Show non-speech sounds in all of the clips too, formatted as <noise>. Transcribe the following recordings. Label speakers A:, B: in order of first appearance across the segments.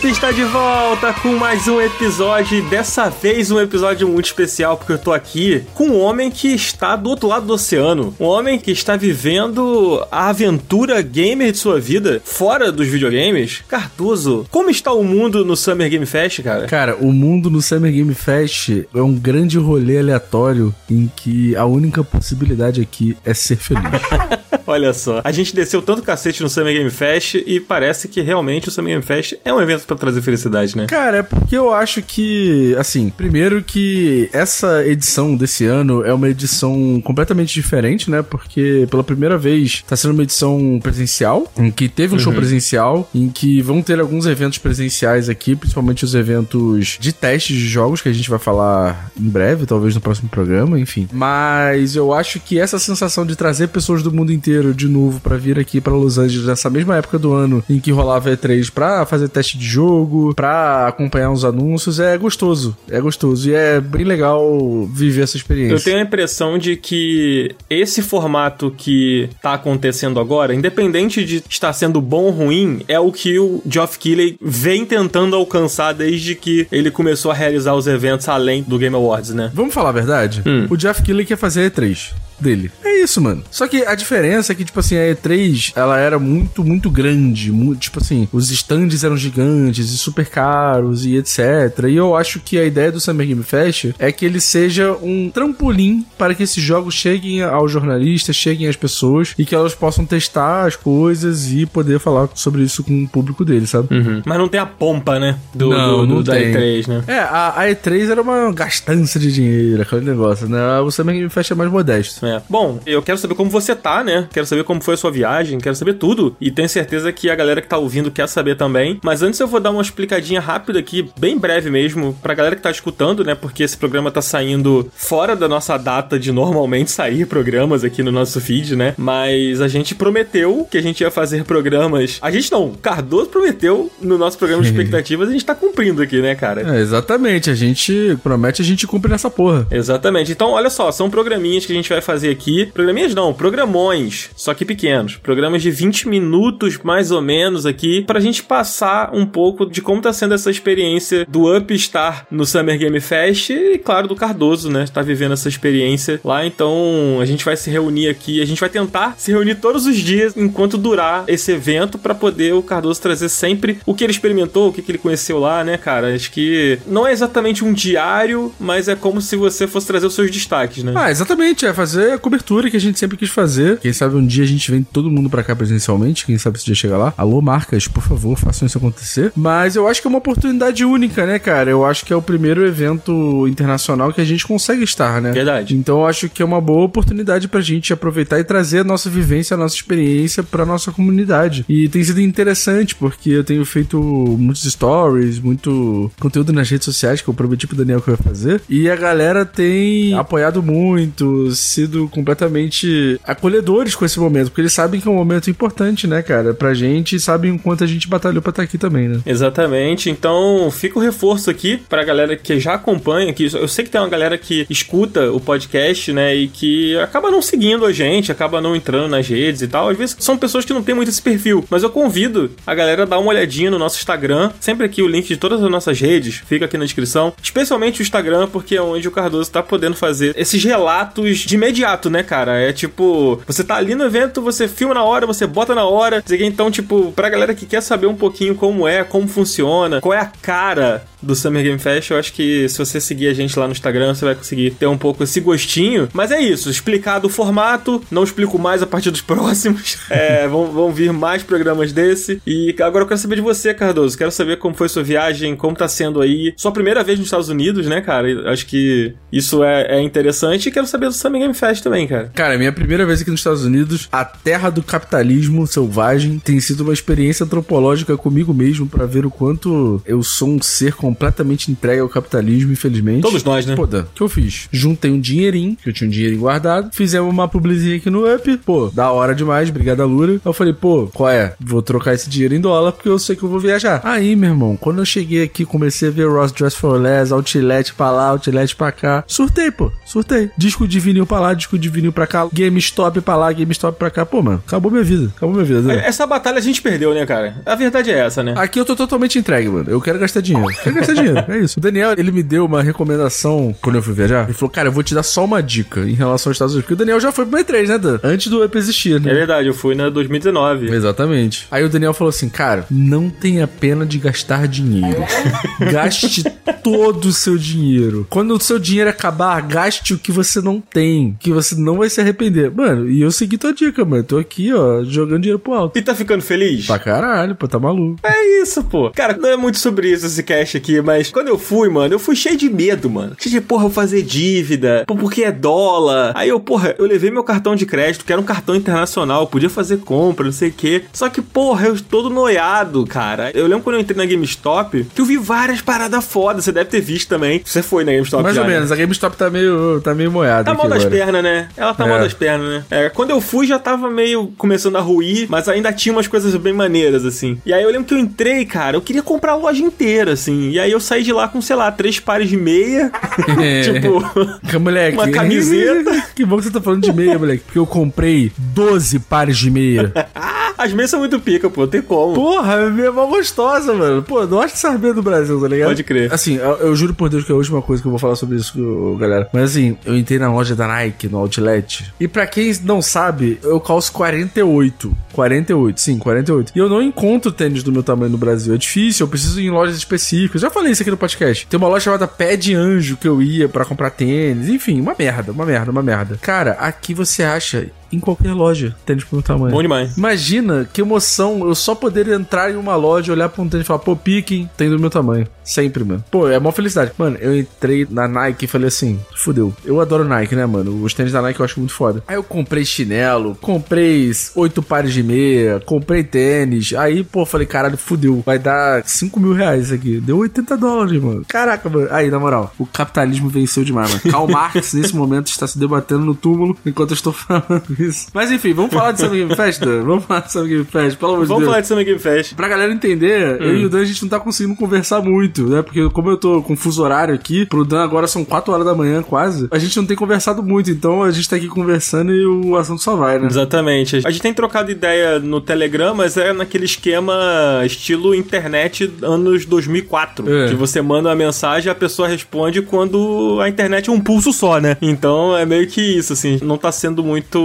A: Up está de volta com mais um episódio e dessa vez um episódio muito especial porque eu tô aqui com um homem que está do outro lado do oceano, um homem que está vivendo a aventura gamer de sua vida fora dos videogames. Cartuso, como está o mundo no Summer Game Fest, cara?
B: Cara, o mundo no Summer Game Fest é um grande rolê aleatório em que a única possibilidade aqui é ser feliz. <laughs>
A: Olha só, a gente desceu tanto cacete no Summer Game Fest e parece que realmente o Summer Game Fest é um evento para trazer felicidade, né?
B: Cara, é porque eu acho que, assim, primeiro que essa edição desse ano é uma edição completamente diferente, né? Porque pela primeira vez tá sendo uma edição presencial, em que teve um uhum. show presencial, em que vão ter alguns eventos presenciais aqui, principalmente os eventos de testes de jogos que a gente vai falar em breve, talvez no próximo programa, enfim. Mas eu acho que essa sensação de trazer pessoas do mundo inteiro de novo para vir aqui para Los Angeles nessa mesma época do ano em que rolava E3 pra fazer teste de jogo, pra acompanhar os anúncios, é gostoso. É gostoso. E é bem legal viver essa experiência.
A: Eu tenho a impressão de que esse formato que tá acontecendo agora, independente de estar sendo bom ou ruim, é o que o Geoff Keighley vem tentando alcançar desde que ele começou a realizar os eventos além do Game Awards, né?
B: Vamos falar a verdade? Hum. O Geoff Keighley quer fazer E3 dele. É isso, mano. Só que a diferença é que, tipo assim, a E3, ela era muito, muito grande. Muito, tipo assim, os stands eram gigantes e super caros e etc. E eu acho que a ideia do Summer Game Fest é que ele seja um trampolim para que esses jogos cheguem aos jornalistas, cheguem às pessoas e que elas possam testar as coisas e poder falar sobre isso com o público dele, sabe?
A: Uhum. Mas não tem a pompa, né? Do, não, do, do não da tem. E3, né?
B: É, a, a, E3 era uma gastança de dinheiro, aquele negócio, né? O Summer Game Fest é mais modesto.
A: É. Bom, eu quero saber como você tá, né? Quero saber como foi a sua viagem, quero saber tudo. E tenho certeza que a galera que tá ouvindo quer saber também. Mas antes eu vou dar uma explicadinha rápida aqui, bem breve mesmo, pra galera que tá escutando, né? Porque esse programa tá saindo fora da nossa data de normalmente sair programas aqui no nosso feed, né? Mas a gente prometeu que a gente ia fazer programas. A gente não, Cardoso prometeu no nosso programa de <laughs> expectativas, a gente tá cumprindo aqui, né, cara?
B: É, exatamente. A gente promete, a gente cumpre nessa porra.
A: Exatamente. Então, olha só, são programinhas que a gente vai fazer aqui Programinhas não, programões, só que pequenos. Programas de 20 minutos mais ou menos aqui, pra gente passar um pouco de como tá sendo essa experiência do Up estar no Summer Game Fest e, claro, do Cardoso, né? Tá vivendo essa experiência lá. Então a gente vai se reunir aqui, a gente vai tentar se reunir todos os dias enquanto durar esse evento para poder o Cardoso trazer sempre o que ele experimentou, o que, que ele conheceu lá, né, cara? Acho que não é exatamente um diário, mas é como se você fosse trazer os seus destaques, né?
B: Ah, exatamente. É fazer a cobertura que a gente sempre quis fazer. Quem sabe um dia a gente vem todo mundo para cá presencialmente. Quem sabe se dia chegar lá. Alô, marcas, por favor, façam isso acontecer. Mas eu acho que é uma oportunidade única, né, cara? Eu acho que é o primeiro evento internacional que a gente consegue estar, né?
A: Verdade.
B: Então eu acho que é uma boa oportunidade pra gente aproveitar e trazer a nossa vivência, a nossa experiência pra nossa comunidade. E tem sido interessante porque eu tenho feito muitos stories, muito conteúdo nas redes sociais que eu prometi pro Daniel que eu ia fazer. E a galera tem apoiado muito, sido completamente completamente acolhedores com esse momento, porque eles sabem que é um momento importante, né, cara, pra gente e sabem o quanto a gente batalhou pra estar aqui também, né?
A: Exatamente. Então, fica o reforço aqui pra galera que já acompanha, que eu sei que tem uma galera que escuta o podcast, né, e que acaba não seguindo a gente, acaba não entrando nas redes e tal. Às vezes são pessoas que não têm muito esse perfil, mas eu convido a galera a dar uma olhadinha no nosso Instagram, sempre aqui o link de todas as nossas redes, fica aqui na descrição, especialmente o Instagram, porque é onde o Cardoso tá podendo fazer esses relatos de imediato, né, cara? É tipo, você tá ali no evento, você filma na hora, você bota na hora. Então, tipo, pra galera que quer saber um pouquinho como é, como funciona, qual é a cara do Summer Game Fest, eu acho que se você seguir a gente lá no Instagram, você vai conseguir ter um pouco esse gostinho. Mas é isso, explicado o formato, não explico mais a partir dos <laughs> próximos. É, vão, vão vir mais programas desse. E agora eu quero saber de você, Cardoso. Quero saber como foi sua viagem, como tá sendo aí. Sua primeira vez nos Estados Unidos, né, cara? Acho que isso é, é interessante. E quero saber do Summer Game Fest também, cara.
B: Cara, minha primeira vez aqui nos Estados Unidos, a terra do capitalismo selvagem tem sido uma experiência antropológica comigo mesmo para ver o quanto eu sou um ser com completamente entregue ao capitalismo, infelizmente.
A: Todos nós, né?
B: Pô, o que eu fiz? Juntei um dinheirinho, que eu tinha um dinheirinho guardado, fizemos uma publizinha aqui no Up, pô, da hora demais, obrigado a Lura. Eu falei, pô, qual é? Vou trocar esse dinheiro em dólar porque eu sei que eu vou viajar. Aí, meu irmão, quando eu cheguei aqui, comecei a ver Ross Dress for Less, Outlet pra lá, Outlet pra cá. Surtei, pô, surtei. Disco de vinil pra lá, disco de vinil pra cá, GameStop pra lá, GameStop pra cá. Pô, mano, acabou minha vida, acabou minha vida. Dan.
A: Essa batalha a gente perdeu, né, cara? A verdade é essa, né?
B: Aqui eu tô totalmente entregue, mano. Eu quero gastar dinheiro. Quero gastar dinheiro. É isso. O Daniel, ele me deu uma recomendação quando eu fui viajar. Ele falou, cara, eu vou te dar só uma dica em relação aos Estados Unidos. Porque o Daniel já foi pro E3, né, Dan? Antes do Up existir,
A: É
B: né?
A: verdade, eu fui na 2019.
B: Exatamente. Aí o Daniel falou assim, cara, não tenha pena de gastar dinheiro. <laughs> Gaste todo o seu dinheiro. Quando o seu dinheiro acabar, gaste o que você não tem, que você não vai se arrepender. Mano, e eu segui tua dica, mano. Tô aqui, ó, jogando dinheiro pro alto.
A: E tá ficando feliz?
B: Pra caralho, pô, tá maluco.
A: É isso, pô. Cara, não é muito sobre isso esse cast aqui, mas quando eu fui, mano, eu fui cheio de medo, mano. Cheio de, porra, eu fazer dívida, pô, porque é dólar. Aí eu, porra, eu levei meu cartão de crédito, que era um cartão internacional, podia fazer compra, não sei o quê. Só que, porra, eu todo noiado, cara. Eu lembro quando eu entrei na GameStop, que eu vi várias paradas fodas, você deve ter visto também. Você foi na GameStop
B: Mais
A: já,
B: ou
A: né?
B: menos, a GameStop tá meio, tá meio moiada.
A: Tá
B: aqui
A: mal das
B: agora.
A: pernas, né? Ela tá
B: É.
A: mal das pernas, né? É, quando eu fui já tava meio começando a ruir, mas ainda tinha umas coisas bem maneiras, assim. E aí eu lembro que eu entrei, cara, eu queria comprar a loja inteira, assim. E aí eu saí de lá com, sei lá, três pares de meia. <laughs> <laughs> tipo,
B: Que, <laughs> moleque.
A: Uma camiseta.
B: que bom que você tá falando de meia, moleque. Porque eu comprei 12 pares de meia.
A: As meias são muito pica, pô, tem como.
B: Porra, a meia é mó gostosa, mano. Pô, não acho que saber do Brasil, tá ligado?
A: Pode crer.
B: Assim, eu, eu juro por Deus que é a última coisa que eu vou falar sobre isso, galera. Mas assim, eu entrei na loja da Nike, no Outlet. E pra quem não sabe, eu calço 48. 48, sim, 48. E eu não encontro tênis do meu tamanho no Brasil. É difícil, eu preciso ir em lojas específicas. Já falei isso aqui no podcast. Tem uma loja chamada Pé de Anjo que eu ia pra comprar tênis. Enfim, uma merda, uma merda, uma merda. Cara, aqui você acha em qualquer loja tênis pro meu tamanho.
A: Bom demais.
B: Imagina que emoção eu só poder entrar em uma loja, olhar pra um tênis e falar, pô, piquem, tem do meu tamanho. Sempre, mano. Pô, é uma felicidade. Mano, eu entrei na Nike e falei assim, fudeu. Eu adoro Nike, né, mano? Os tênis da Nike eu acho muito foda. Aí eu comprei chinelo, comprei oito pares de meia, comprei tênis. Aí, pô, falei, caralho, fudeu. Vai dar 5 mil reais isso aqui. Deu 80 dólares, mano. Caraca, mano. Aí, na moral, o capitalismo venceu demais, mano. Karl Marx, nesse momento, está se debatendo no túmulo enquanto eu estou falando isso. Mas enfim, vamos falar de Summer Game Fest, Dan? <laughs> Vamos falar de Summer Game Fest, pelo amor de
A: Vamos
B: Deus.
A: falar de Summer Game Fest.
B: Pra galera entender, eu e o Dan a gente não tá conseguindo conversar muito, né? Porque como eu tô com fuso horário aqui, pro Dan agora são 4 horas da manhã quase, a gente não tem conversado muito, então a gente tá aqui conversando e o assunto só vai, né?
A: Exatamente. A gente tem trocado ideia no Telegram, mas é naquele esquema estilo internet anos 2004.
B: É.
A: Que você manda uma mensagem e a pessoa responde quando a internet é um pulso só, né? Então é meio que isso, assim. Não tá sendo muito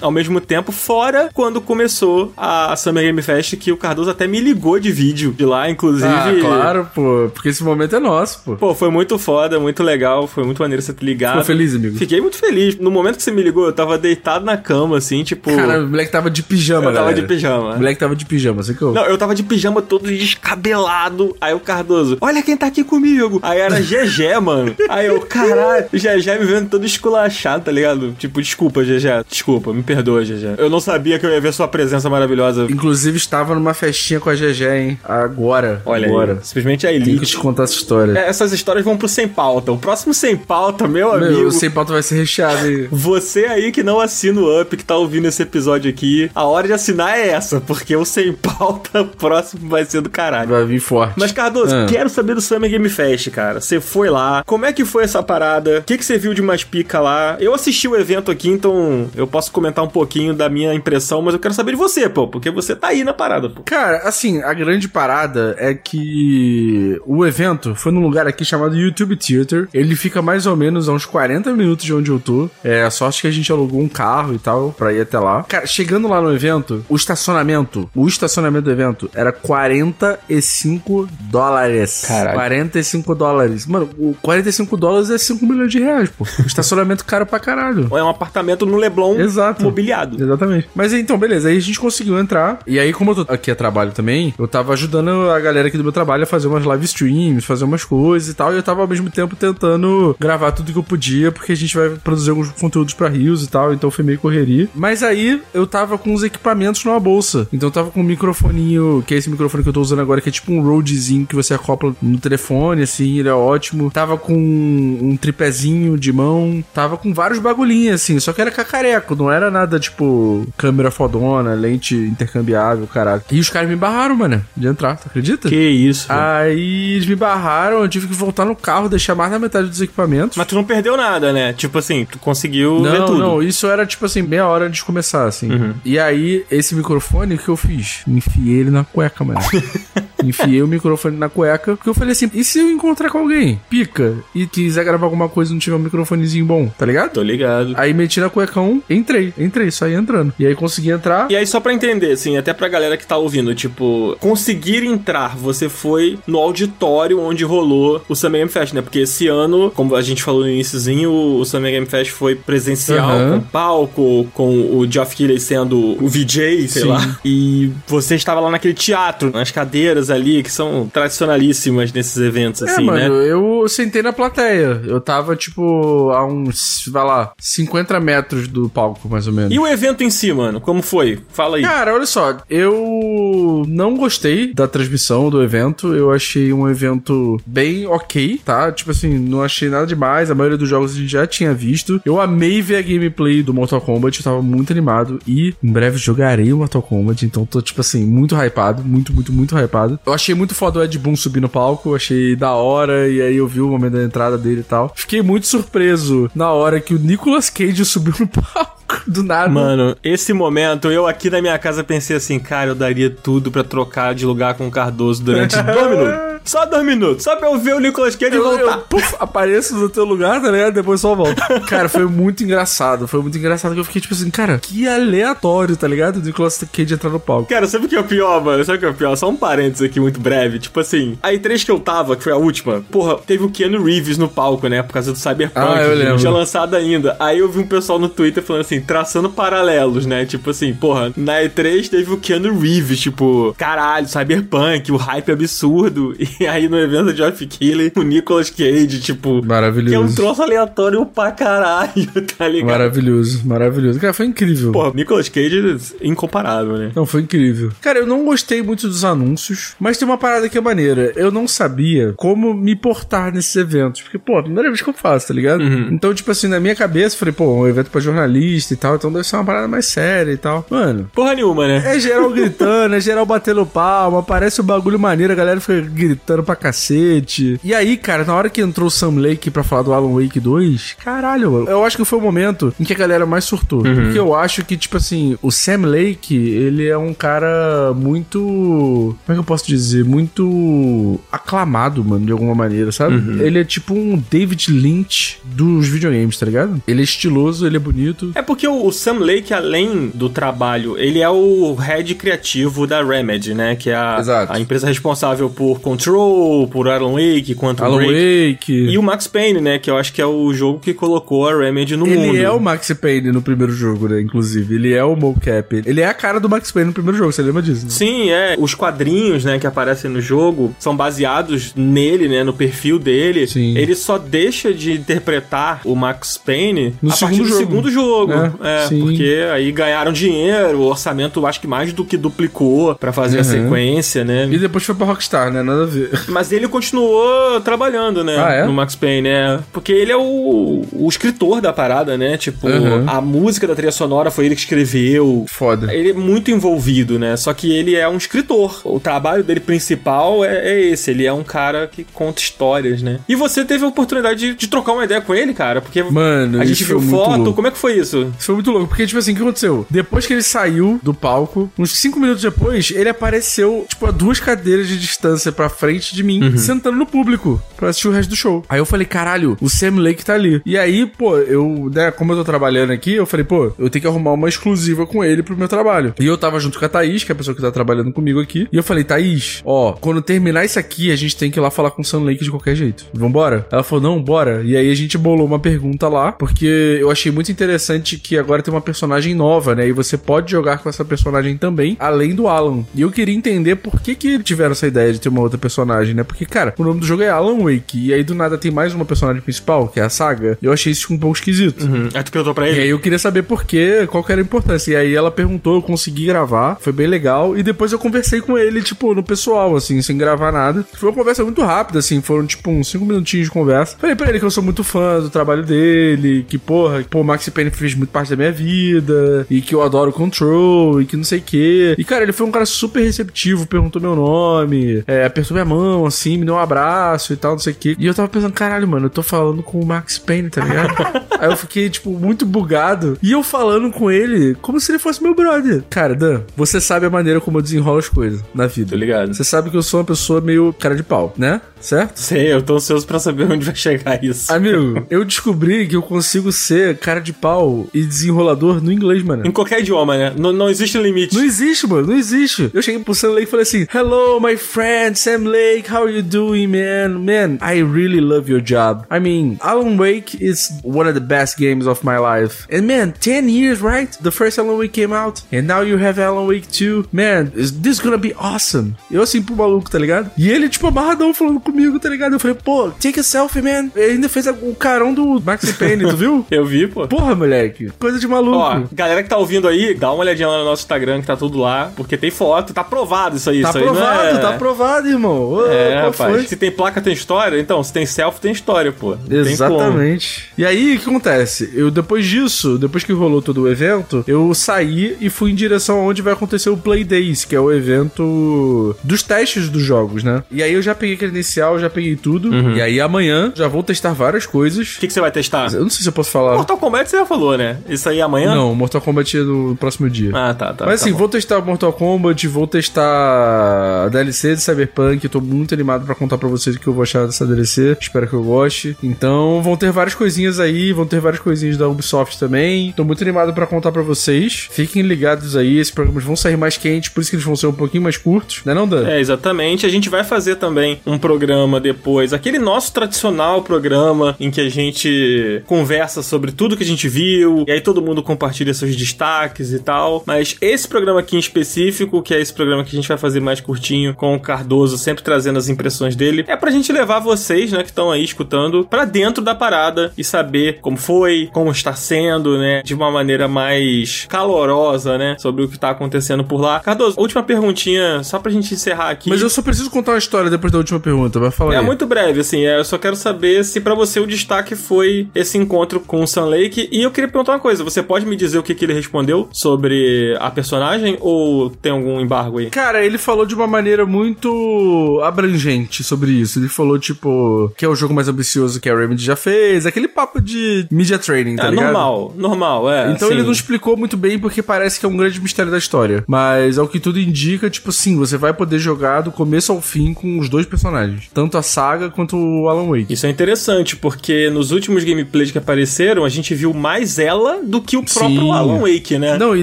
A: ao mesmo tempo, fora quando começou a Summer Game Fest, que o Cardoso até me ligou de vídeo de lá, inclusive.
B: Ah, claro, pô, porque esse momento é nosso, pô.
A: Pô, foi muito foda, muito legal, foi muito maneiro você ter ligado.
B: Ficou feliz, amigo?
A: Fiquei muito feliz. No momento que você me ligou, eu tava deitado na cama, assim, tipo.
B: Cara, o moleque tava de pijama,
A: eu tava
B: galera.
A: de pijama.
B: O moleque tava de pijama, você que eu...
A: Não, eu tava de pijama todo descabelado. Aí o Cardoso, olha quem tá aqui comigo. Aí era GG, mano. Aí eu, caralho, GG me vendo todo esculachado, tá ligado? Tipo, desculpa, GG. Desculpa, me perdoa, GG. Eu não sabia que eu ia ver sua presença maravilhosa.
B: Inclusive, estava numa festinha com a GG, hein? Agora.
A: Olha
B: agora.
A: aí, simplesmente a
B: Tem que
A: elite.
B: te contar essa história.
A: É, Essas histórias vão pro Sem Pauta. O próximo Sem Pauta, meu amigo.
B: Meu, sem pauta vai ser recheado, hein? <laughs>
A: Você aí que não assina o Up, que tá ouvindo esse episódio aqui, a hora de assinar é essa, porque o Sem Pauta <laughs> próximo vai ser do caralho.
B: Vai vir forte.
A: Mas, Cardoso,
B: Ah.
A: quero saber do Summer Game Fest, cara. Você foi lá, como é que foi essa parada? O que, que você viu de mais pica lá? Eu assisti o evento aqui, então eu posso comentar um pouquinho da minha impressão, mas eu quero saber de você, pô, porque você tá aí na parada, pô.
B: Cara, assim, a grande parada é que o evento foi num lugar aqui chamado YouTube Theater. Ele fica mais ou menos a uns 40 minutos de onde eu tô. É, a sorte que a gente alugou um carro e tal pra ir até lá. Cara, chegando lá no evento, o estacionamento, o estacionamento do evento era 45 dólares.
A: Caralho.
B: 45 dólares. Mano, o 45 dólares é 5 milhões de reais, pô. O estacionamento caro pra caralho.
A: É um apartamento no Leblon.
B: Exato.
A: mobiliado.
B: Exatamente. Mas então, beleza. Aí a gente conseguiu entrar. E aí, como eu tô aqui a trabalho também, eu tava ajudando a galera aqui do meu trabalho a fazer umas live streams, fazer umas coisas e tal. E eu tava ao mesmo tempo tentando gravar tudo que eu podia, porque a gente vai produzir alguns conteúdos pra Rios e tal. Então foi meio correria. Mas aí eu tava com os equipamentos numa bolsa. Então eu tava com um microfoninho, que é esse microfone que eu tô usando agora, que é tipo um Rodezinho que você acopla no telefone, assim, ele é ótimo. Tava com um tripézinho de mão, tava com vários bagulhinhos, assim, só que era cacareco, não era nada tipo câmera fodona, lente intercambiável, caralho. E os caras me barraram, mano, de entrar, tu acredita?
A: Que isso. velho.
B: Aí eles me barraram, eu tive que voltar no carro, deixar mais na metade dos equipamentos.
A: Mas tu não perdeu nada, né? Tipo assim, tu conseguiu ver
B: Não,
A: tudo.
B: não, isso era tipo assim, meia hora antes de começar, assim.
A: Uhum.
B: E aí, esse microfone, o que eu fiz? Enfiei ele na cueca, mano. <laughs> Enfiei o microfone na cueca, porque eu falei assim: e se eu encontrar com alguém, pica, e quiser gravar alguma coisa e não tiver um microfonezinho bom, tá ligado?
A: Tô ligado.
B: Aí meti na cuecão, entrei, entrei, saí entrando. E aí consegui entrar.
A: E aí, só pra entender, assim, até pra galera que tá ouvindo, tipo, conseguir entrar, você foi no auditório onde rolou o Summer Game Fest, né? Porque esse ano, como a gente falou no iníciozinho, o Summer Game Fest foi presencial,
B: Aham.
A: com palco, com o Geoff Keighley sendo o VJ, sei
B: Sim.
A: lá. E você estava lá naquele teatro, nas cadeiras ali, que são tradicionalíssimas nesses eventos,
B: É,
A: assim,
B: mano,
A: né?
B: eu sentei na plateia. Eu tava, tipo, a uns, vai lá, 50 metros do palco, mais ou menos.
A: E o evento em si, mano, como foi? Fala aí.
B: Cara, olha só, eu não gostei da transmissão do evento. Eu achei um evento bem ok, tá? Tipo assim, não achei nada demais. A maioria dos jogos a gente já tinha visto. Eu amei ver a gameplay do Mortal Kombat, eu tava muito animado. E em breve jogarei o Mortal Kombat, então tô, tipo assim, muito hypado. Muito, muito, muito hypado. Eu achei muito foda o Ed Boon subir no palco, achei da hora. E aí eu vi o momento da entrada dele e tal. Fiquei muito surpreso na hora que o Nicolas Cage subiu no <laughs> palco. Do nada.
A: Mano, esse momento, eu aqui na minha casa pensei assim, cara, eu daria tudo pra trocar de lugar com o Cardoso durante <laughs> dois minutos. Só dois minutos, só pra eu ver o Nicolas Cage e
B: Eu,
A: voltar.
B: eu, puf, apareço no teu lugar, tá ligado? Depois só volto. <laughs> Cara, foi muito engraçado. Foi muito engraçado que eu fiquei tipo assim, cara, que aleatório, tá ligado? O Nicolas Cage entrar no palco.
A: Cara, sabe o que é o pior, mano? Sabe o que é o pior? Só um parênteses aqui muito breve. Tipo assim, a E3 que eu tava, que foi a última, porra, teve o Keanu Reeves no palco, né? Por causa do Cyberpunk.
B: Ah, eu lembro.
A: Não tinha lançado ainda. Aí eu vi um pessoal no Twitter falando assim, traçando paralelos, né? Tipo assim, porra, na E3 teve o Keanu Reeves, tipo, caralho, Cyberpunk, o hype absurdo. <laughs> E aí no evento de Geoff Keighley, o Nicolas Cage, tipo,
B: Maravilhoso.
A: que é um troço aleatório pra caralho, <laughs> tá ligado?
B: Maravilhoso, maravilhoso. Cara, foi incrível.
A: Porra, Nicolas Cage incomparável, né?
B: Não, foi incrível. Cara, eu não gostei muito dos anúncios, mas tem uma parada que é maneira. Eu não sabia como me portar nesses eventos. Porque, pô, a primeira vez que eu faço, tá ligado? Então, tipo assim, na minha cabeça, eu falei, pô, um evento pra jornalista e tal, então deve ser uma parada mais séria e tal. Mano,
A: Porra nenhuma, né?
B: É geral <laughs> gritando, é geral batendo palma, aparece o bagulho maneiro, a galera fica gritando pra cacete. E aí, cara, na hora que entrou o Sam Lake pra falar do Alan Wake 2, caralho, eu acho que foi o momento em que a galera mais surtou. Porque eu acho que, tipo assim, o Sam Lake, ele é um cara muito. Como é que eu posso dizer? Muito aclamado, mano, de alguma maneira, sabe? Ele é tipo um David Lynch dos videogames, tá ligado? Ele é estiloso, ele é bonito.
A: É porque o o Sam Lake, além do trabalho, ele é o head criativo da Remedy, né? Que é a, a empresa responsável por Control, por Alan Wake, Quantum
B: Alan
A: Break.
B: Wake.
A: E o Max Payne, né? Que eu acho que é o jogo que colocou a Remedy no
B: Ele
A: mundo.
B: é o Max Payne no primeiro jogo, né? Inclusive. Ele é o mocap. Ele é a cara do Max Payne no primeiro jogo, você lembra disso? Né?
A: Sim, é. Os quadrinhos, né, que aparecem no jogo são baseados nele, né, no perfil dele.
B: Sim.
A: Ele só deixa de interpretar o Max Payne
B: No
A: a partir
B: segundo
A: do
B: jogo.
A: segundo jogo.
B: É,
A: É,
B: sim.
A: porque aí ganharam dinheiro, o orçamento acho que mais do que duplicou pra fazer a
B: Uhum.
A: sequência, né?
B: E depois foi pra Rockstar, né? Nada a ver. <laughs>
A: Mas ele continuou trabalhando, né?
B: Ah, é?
A: No Max Payne, né? Porque ele é o, o escritor da parada, né? Tipo,
B: Uhum.
A: a música da trilha sonora foi ele que escreveu.
B: Foda.
A: Ele é muito envolvido, né? Só que ele é um escritor. O trabalho dele principal é, é esse. Ele é um cara que conta histórias, né? E você teve a oportunidade de, de trocar uma ideia com ele, cara? Porque
B: Mano,
A: a gente viu foto.
B: louco.
A: Como é que foi isso?
B: Isso foi muito louco, porque, tipo assim, o que aconteceu? Depois que ele saiu do palco, uns 5 minutos depois, ele apareceu, tipo, a duas cadeiras de distância pra frente de mim, sentando no público pra assistir o resto do show. Aí eu falei, caralho, o Sam Lake tá ali. E aí, pô, eu, né, como eu tô trabalhando aqui, eu falei, pô, eu tenho que arrumar uma exclusiva com ele pro meu trabalho. E eu tava junto com a Thaís, que é a pessoa que tá trabalhando comigo aqui, e eu falei, Thaís, ó, quando terminar isso aqui, a gente tem que ir lá falar com o Sam Lake de qualquer jeito. Vambora? Ela falou, não, bora. E aí a gente bolou uma pergunta lá, porque eu achei muito interessante que agora tem uma personagem nova, né? E você pode jogar com essa personagem também, além do Alan. E eu queria entender por que que tiveram essa ideia de ter uma outra personagem, né? Porque, cara, o nome do jogo é Alan Wake, e aí do nada tem mais uma personagem principal, que é a saga. Eu achei isso um pouco esquisito.
A: Uhum. Aí tu perguntou pra ele?
B: E aí eu queria saber por quê, qual que era a importância. E aí ela perguntou, eu consegui gravar, foi bem legal. E depois eu conversei com ele, tipo, no pessoal, assim, sem gravar nada. Foi uma conversa muito rápida, assim, foram tipo uns 5 minutinhos de conversa. Falei pra ele que eu sou muito fã do trabalho dele, que, porra, pô, o Max Payne fez muito parte da minha vida, e que eu adoro Control, e que não sei o quê. E, cara, ele foi um cara super receptivo, perguntou meu nome, é, apertou minha mão, assim, me deu um abraço e tal, não sei o quê. E eu tava pensando, caralho, mano, eu tô falando com o Max Payne, tá ligado? <laughs> Aí eu fiquei, tipo, muito bugado. E eu falando com ele como se ele fosse meu brother. Cara, Dan, você sabe a maneira como eu desenrolo as coisas na vida.
A: Tô ligado.
B: Você sabe que eu sou uma pessoa meio cara de pau, né? Certo?
A: Sei, eu tô ansioso pra saber onde vai chegar isso.
B: Amigo, eu descobri que eu consigo ser cara de pau e desenrolador no inglês, mano.
A: Em qualquer idioma, né? Não, não existe limite.
B: Não existe, mano, não existe. Eu cheguei pro Sam Lake e falei assim: Hello, my friend Sam Lake, how are you doing, man? Man, I really love your job. I mean, Alan Wake is one of the best games of my life. And man, 10 years, right? The first Alan Wake came out, and now you have Alan Wake 2. Man, is this gonna be awesome? Eu assim pro maluco, tá ligado? E ele, tipo, amarradão falando comigo, tá ligado? Eu falei, pô, take a selfie, man. Ele ainda fez o carão do Max Payne, tu viu? <laughs>
A: Eu vi, pô.
B: Porra, moleque. Coisa de maluco.
A: Ó, galera que tá ouvindo aí, dá uma olhadinha lá no nosso Instagram que tá tudo lá, porque tem foto, tá aprovado isso aí.
B: tá
A: isso aí
B: aprovado,
A: é...
B: tá aprovado, irmão. Ô,
A: É, rapaz.
B: foi?
A: Se tem placa, tem história. Então, se tem selfie, tem história, pô.
B: Exatamente. E aí, o que acontece? Eu, depois disso, depois que rolou todo o evento, eu saí e fui em direção aonde vai acontecer o Play Days, que é o evento dos testes dos jogos, né? E aí eu já peguei credencial, já peguei tudo.
A: Uhum.
B: E aí amanhã já vou testar várias coisas.
A: O que, que você vai testar?
B: Eu não sei se eu posso falar.
A: Mortal Kombat você já falou, né? Isso aí é amanhã?
B: Não, Mortal Kombat é no próximo dia.
A: Ah, tá, tá.
B: Mas
A: tá
B: assim,
A: bom.
B: vou testar Mortal Kombat, vou testar a DLC de Cyberpunk. Tô muito animado pra contar pra vocês o que eu vou achar dessa DLC. Espero que eu goste. Então, vão ter várias coisinhas aí, vão ter várias coisinhas da Ubisoft também. Tô muito animado pra contar pra vocês. Fiquem ligados aí, esses programas vão sair mais quentes, por isso que eles vão ser um pouquinho mais curtos, né, não, Dan?
A: É, exatamente. A gente vai fazer também um programa depois, aquele nosso tradicional programa em que a gente conversa sobre tudo que a gente viu, e aí todo mundo compartilha seus destaques e tal. Mas esse programa aqui em específico, que é esse programa que a gente vai fazer mais curtinho com o Cardoso, sempre trazendo as impressões dele, é pra gente levar vocês, né, que estão aí escutando, pra dentro da parada e saber como foi, como está sendo, né, de uma maneira mais calorosa, né, sobre o que tá acontecendo por lá. Cardoso, última perguntinha, só pra gente encerrar aqui.
B: Mas eu só preciso contar uma história depois da última pergunta, vai falar
A: É
B: aí.
A: muito breve, assim, é, eu só quero saber se pra você o destaque foi esse encontro com o Sun Lake. E eu queria perguntar uma coisa: você pode me dizer o que, que ele respondeu sobre a personagem ou tem algum embargo aí?
B: Cara, ele falou de uma maneira muito abrangente sobre isso. Ele falou, tipo, que é o jogo mais ambicioso que a Remedy já fez. Aquele papo de media training, tá
A: é
B: ligado?
A: normal, normal, é.
B: Então
A: sim.
B: ele não explicou muito bem porque parece que é um grande mistério da história. Mas ao que tudo indica, tipo sim, você vai poder jogar do começo ao fim com os dois personagens. Tanto a saga quanto o Alan Wake.
A: Isso é interessante, porque nos últimos gameplays que apareceram, a gente viu mais ela do que o próprio
B: Sim.
A: Alan Wake, né?
B: Não, e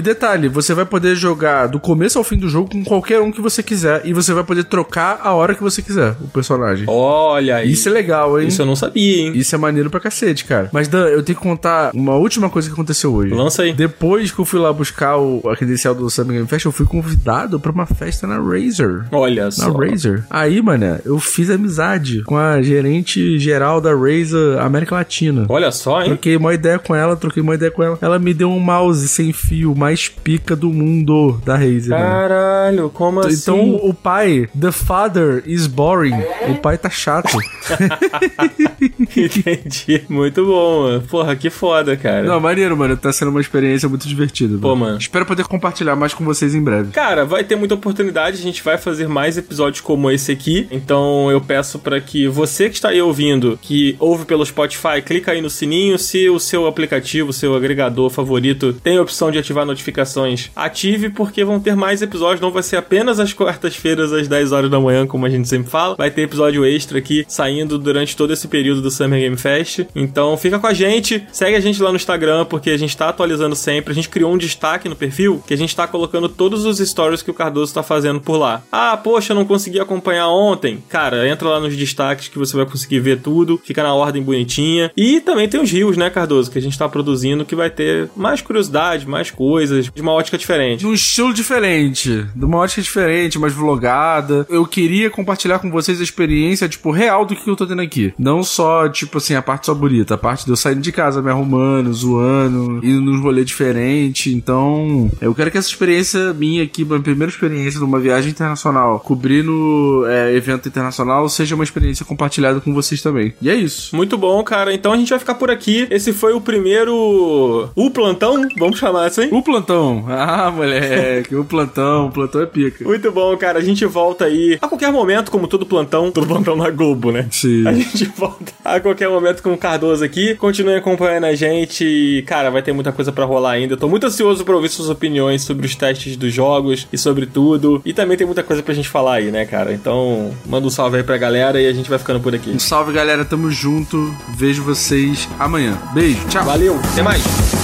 B: detalhe, você vai poder jogar do começo ao fim do jogo com qualquer um que você quiser. E você vai poder trocar a hora que você quiser o personagem.
A: Olha aí.
B: Isso é legal, hein?
A: Isso eu não sabia, hein?
B: Isso é maneiro pra cacete, cara. Mas, Dan, eu tenho que contar uma última coisa que aconteceu hoje.
A: Lança aí.
B: Depois que eu fui lá buscar o, a credencial do Summer Game Fest, eu fui convidado pra uma festa na Razer.
A: Olha
B: Na
A: só.
B: Razer. Aí, mano, eu fiz amizade com a gerente geral da Razer América Latina.
A: Olha só, hein?
B: Troquei uma ideia com ela, troquei uma ideia com ela. Ela me deu um mouse sem fio mais pica do mundo da Razer, mano.
A: Caralho, como assim?
B: Então o pai, the father is boring. O pai tá chato. <laughs> <laughs>
A: Entendi. Muito bom, mano. Porra, que foda, cara.
B: Não, maneiro, mano. Tá sendo uma experiência muito divertida.
A: Pô, mano.
B: Espero poder compartilhar mais com vocês em breve.
A: Cara, vai ter muita oportunidade, a gente vai fazer mais episódios como esse aqui. Então eu peço para que você que está aí ouvindo, que ouve pelo Spotify, clica aí no sininho. Se o seu aplicativo, o seu agregador favorito tem a opção de ativar notificações, ative, porque vão ter mais episódios. Não vai ser apenas às quartas-feiras, às 10 horas da manhã, como a gente sempre fala. Vai ter episódio extra aqui saindo durante todo esse período do Summer Game Fest. Então fica com a gente, segue a gente lá no Instagram, porque a gente tá atualizando sempre. A gente criou um destaque no perfil que a gente tá colocando todos os stories que o Cardoso tá fazendo por lá. Ah, poxa, não consegui acompanhar ontem. Cara, entra lá nos destaques que você vai conseguir ver tudo, fica na ordem bonitinha. E também tem os rios, né, Cardoso, que a gente tá produzindo, que vai ter mais curiosidade, mais coisas, de uma ótica diferente.
B: Num estilo diferente, de uma ótica diferente, mais vlogada. Eu queria compartilhar com vocês a experiência, tipo, real do que eu tô tendo aqui. Não só, tipo assim, a parte só bonita, a parte de eu saindo de casa me arrumando, zoando, indo num rolê diferente. Então, eu quero que essa experiência minha aqui, minha primeira experiência numa viagem internacional, cobrindo é, evento internacional, seja uma experiência compartilhada com vocês também. E é isso.
A: Muito bom, cara. Então a gente vai ficar por aqui. Esse foi o primeiro. O plantão? Vamos chamar assim?
B: O plantão. Ah, moleque, o plantão. O plantão é pica.
A: Muito bom, cara. A gente volta aí a qualquer momento, como todo plantão. Todo plantão na Globo, né?
B: Sim.
A: A gente volta a qualquer momento com o Cardoso aqui. Continue acompanhando a gente. Cara, vai ter muita coisa para rolar ainda. Eu tô muito ansioso pra ouvir suas opiniões sobre os testes dos jogos e sobre tudo. E também tem muita coisa pra gente falar aí, né, cara? Então, manda um salve aí pra galera e a gente vai ficando por aqui.
B: Um salve, galera. Tamo junto. Vejo vocês amanhã. Beijo. Tchau.
A: Valeu. Até mais.